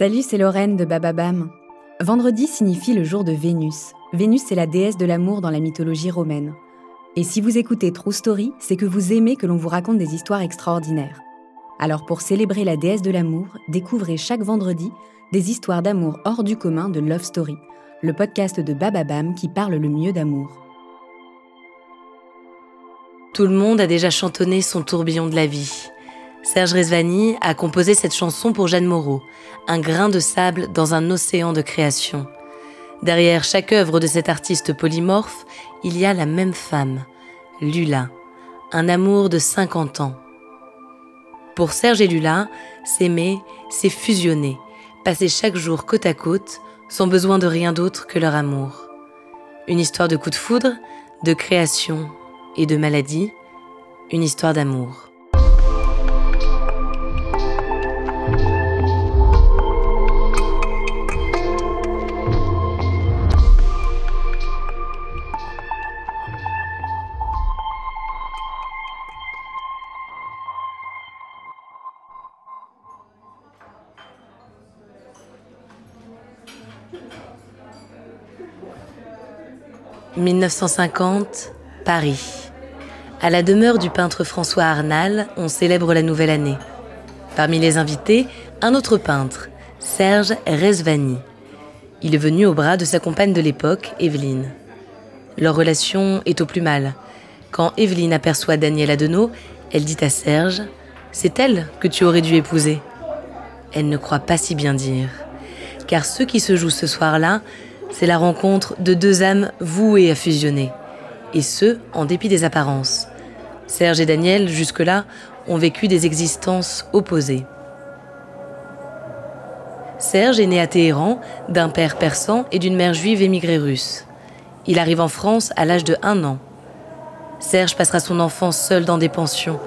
Salut, c'est Lorraine de Bababam. Vendredi signifie le jour de Vénus. Vénus est la déesse de l'amour dans la mythologie romaine. Et si vous écoutez True Story, c'est que vous aimez que l'on vous raconte des histoires extraordinaires. Alors pour célébrer la déesse de l'amour, découvrez chaque vendredi des histoires d'amour hors du commun de Love Story, le podcast de Bababam qui parle le mieux d'amour. Tout le monde a déjà chantonné son tourbillon de la vie. Serge Rezvani a composé cette chanson pour Jeanne Moreau, un grain de sable dans un océan de création. Derrière chaque œuvre de cet artiste polymorphe, il y a la même femme, Lula, un amour de 50 ans. Pour Serge et Lula, s'aimer, c'est fusionner, passer chaque jour côte à côte, sans besoin de rien d'autre que leur amour. Une histoire de coup de foudre, de création et de maladie, une histoire d'amour. 1950, Paris. À la demeure du peintre François Arnal, on célèbre la nouvelle année. Parmi les invités, un autre peintre, Serge Rezvani. Il est venu au bras de sa compagne de l'époque, Evelyne. Leur relation est au plus mal. Quand Evelyne aperçoit Daniel Adenau, elle dit à Serge C'est elle que tu aurais dû épouser. Elle ne croit pas si bien dire. Car ce qui se joue ce soir-là, c'est la rencontre de deux âmes vouées à fusionner, et ce, en dépit des apparences. Serge et Daniel, jusque-là, ont vécu des existences opposées. Serge est né à Téhéran, d'un père persan et d'une mère juive émigrée russe. Il arrive en France à l'âge de un an. Serge passera son enfance seul dans des pensions.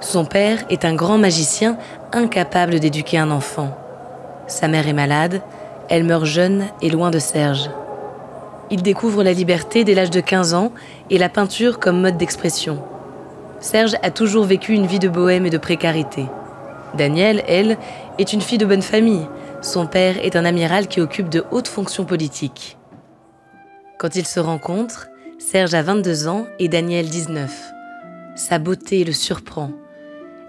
Son père est un grand magicien incapable d'éduquer un enfant. Sa mère est malade, elle meurt jeune et loin de Serge. Il découvre la liberté dès l'âge de 15 ans et la peinture comme mode d'expression. Serge a toujours vécu une vie de bohème et de précarité. Danielle, elle, est une fille de bonne famille. Son père est un amiral qui occupe de hautes fonctions politiques. Quand ils se rencontrent, Serge a 22 ans et Danielle 19. Sa beauté le surprend.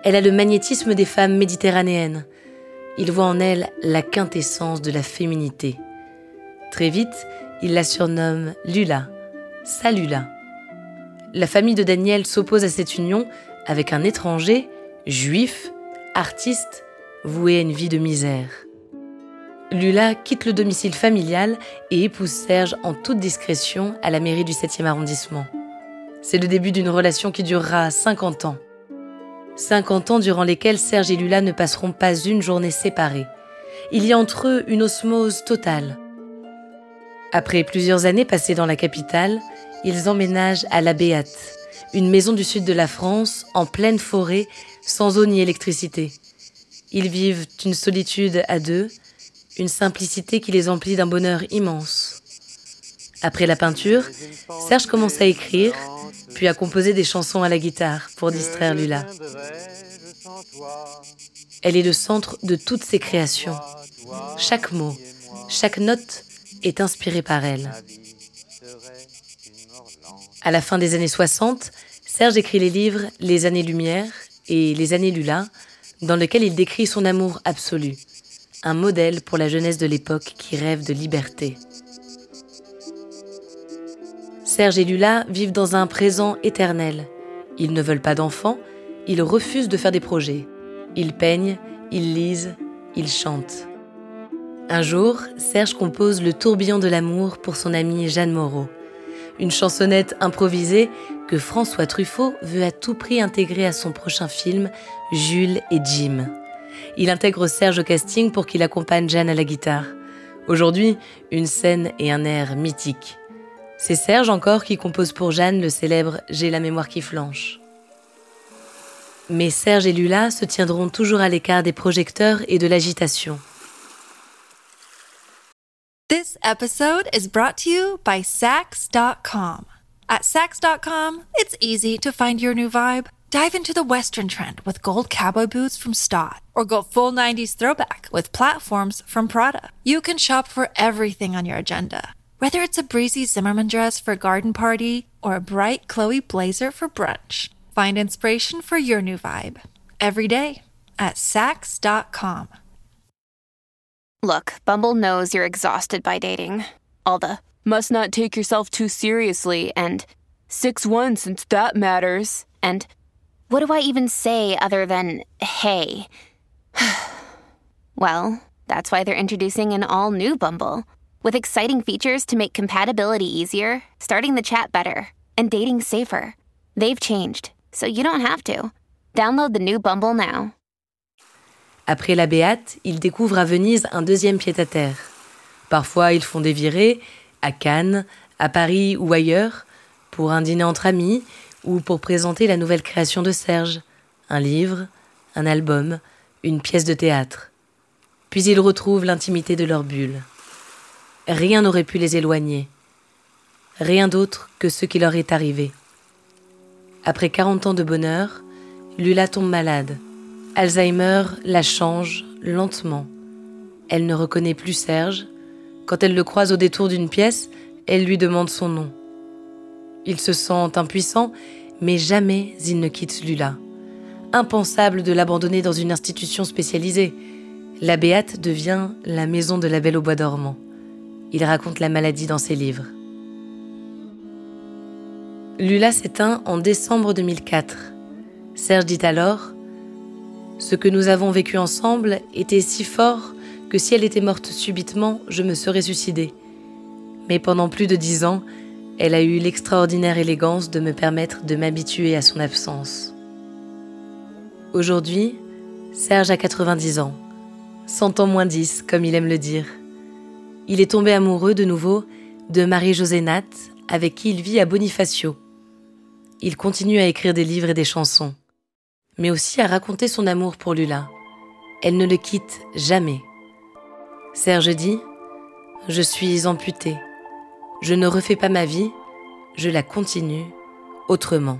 Elle a le magnétisme des femmes méditerranéennes. Il voit en elle la quintessence de la féminité. Très vite, il la surnomme Lula, sa Lula. La famille de Daniel s'oppose à cette union avec un étranger, juif, artiste, voué à une vie de misère. Lula quitte le domicile familial et épouse Serge en toute discrétion à la mairie du 7e arrondissement. C'est le début d'une relation qui durera 50 ans. 50 ans durant lesquels Serge et Lula ne passeront pas une journée séparée. Il y a entre eux une osmose totale. Après plusieurs années passées dans la capitale, ils emménagent à La Béate, une maison du sud de la France, en pleine forêt, sans eau ni électricité. Ils vivent une solitude à deux, une simplicité qui les emplit d'un bonheur immense. Après la peinture, Serge commence à écrire, puis à composer des chansons à la guitare pour distraire Lula. Elle est le centre de toutes ses créations. Chaque mot, chaque note est inspiré par elle. À la fin des années 60, Serge écrit les livres Les années-lumière et Les années Lula, dans lesquels il décrit son amour absolu, un modèle pour la jeunesse de l'époque qui rêve de liberté. Serge et Lula vivent dans un présent éternel. Ils ne veulent pas d'enfants, ils refusent de faire des projets. Ils peignent, ils lisent, ils chantent. Un jour, Serge compose Le tourbillon de l'amour pour son amie Jeanne Moreau une chansonnette improvisée que François Truffaut veut à tout prix intégrer à son prochain film, Jules et Jim. Il intègre Serge au casting pour qu'il accompagne Jeanne à la guitare. Aujourd'hui, une scène et un air mythique. C'est Serge encore qui compose pour Jeanne le célèbre J'ai la mémoire qui flanche. Mais Serge et Lula se tiendront toujours à l'écart des projecteurs et de l'agitation. This episode is brought to you by Sax.com. At Sax.com, it's easy to find your new vibe. Dive into the Western trend with gold cowboy boots from Stott, or go full 90s throwback with platforms from Prada. You can shop for everything on your agenda, whether it's a breezy Zimmerman dress for a garden party or a bright Chloe blazer for brunch. Find inspiration for your new vibe every day at Sax.com. Look, Bumble knows you're exhausted by dating. All the must not take yourself too seriously and 6 1 since that matters. And what do I even say other than hey? well, that's why they're introducing an all new Bumble with exciting features to make compatibility easier, starting the chat better, and dating safer. They've changed, so you don't have to. Download the new Bumble now. Après la Béate, ils découvrent à Venise un deuxième pied-à-terre. Parfois, ils font des virées, à Cannes, à Paris ou ailleurs, pour un dîner entre amis ou pour présenter la nouvelle création de Serge, un livre, un album, une pièce de théâtre. Puis ils retrouvent l'intimité de leur bulle. Rien n'aurait pu les éloigner. Rien d'autre que ce qui leur est arrivé. Après 40 ans de bonheur, Lula tombe malade. Alzheimer la change lentement. Elle ne reconnaît plus Serge. Quand elle le croise au détour d'une pièce, elle lui demande son nom. Il se sent impuissant, mais jamais il ne quitte Lula. Impensable de l'abandonner dans une institution spécialisée. La Béate devient la maison de la Belle au Bois dormant. Il raconte la maladie dans ses livres. Lula s'éteint en décembre 2004. Serge dit alors ce que nous avons vécu ensemble était si fort que si elle était morte subitement, je me serais suicidé. Mais pendant plus de dix ans, elle a eu l'extraordinaire élégance de me permettre de m'habituer à son absence. Aujourd'hui, Serge a 90 ans, 100 ans moins 10, comme il aime le dire. Il est tombé amoureux de nouveau de Marie-Josée Nat, avec qui il vit à Bonifacio. Il continue à écrire des livres et des chansons mais aussi à raconter son amour pour Lula. Elle ne le quitte jamais. Serge dit Je suis amputée. Je ne refais pas ma vie, je la continue autrement.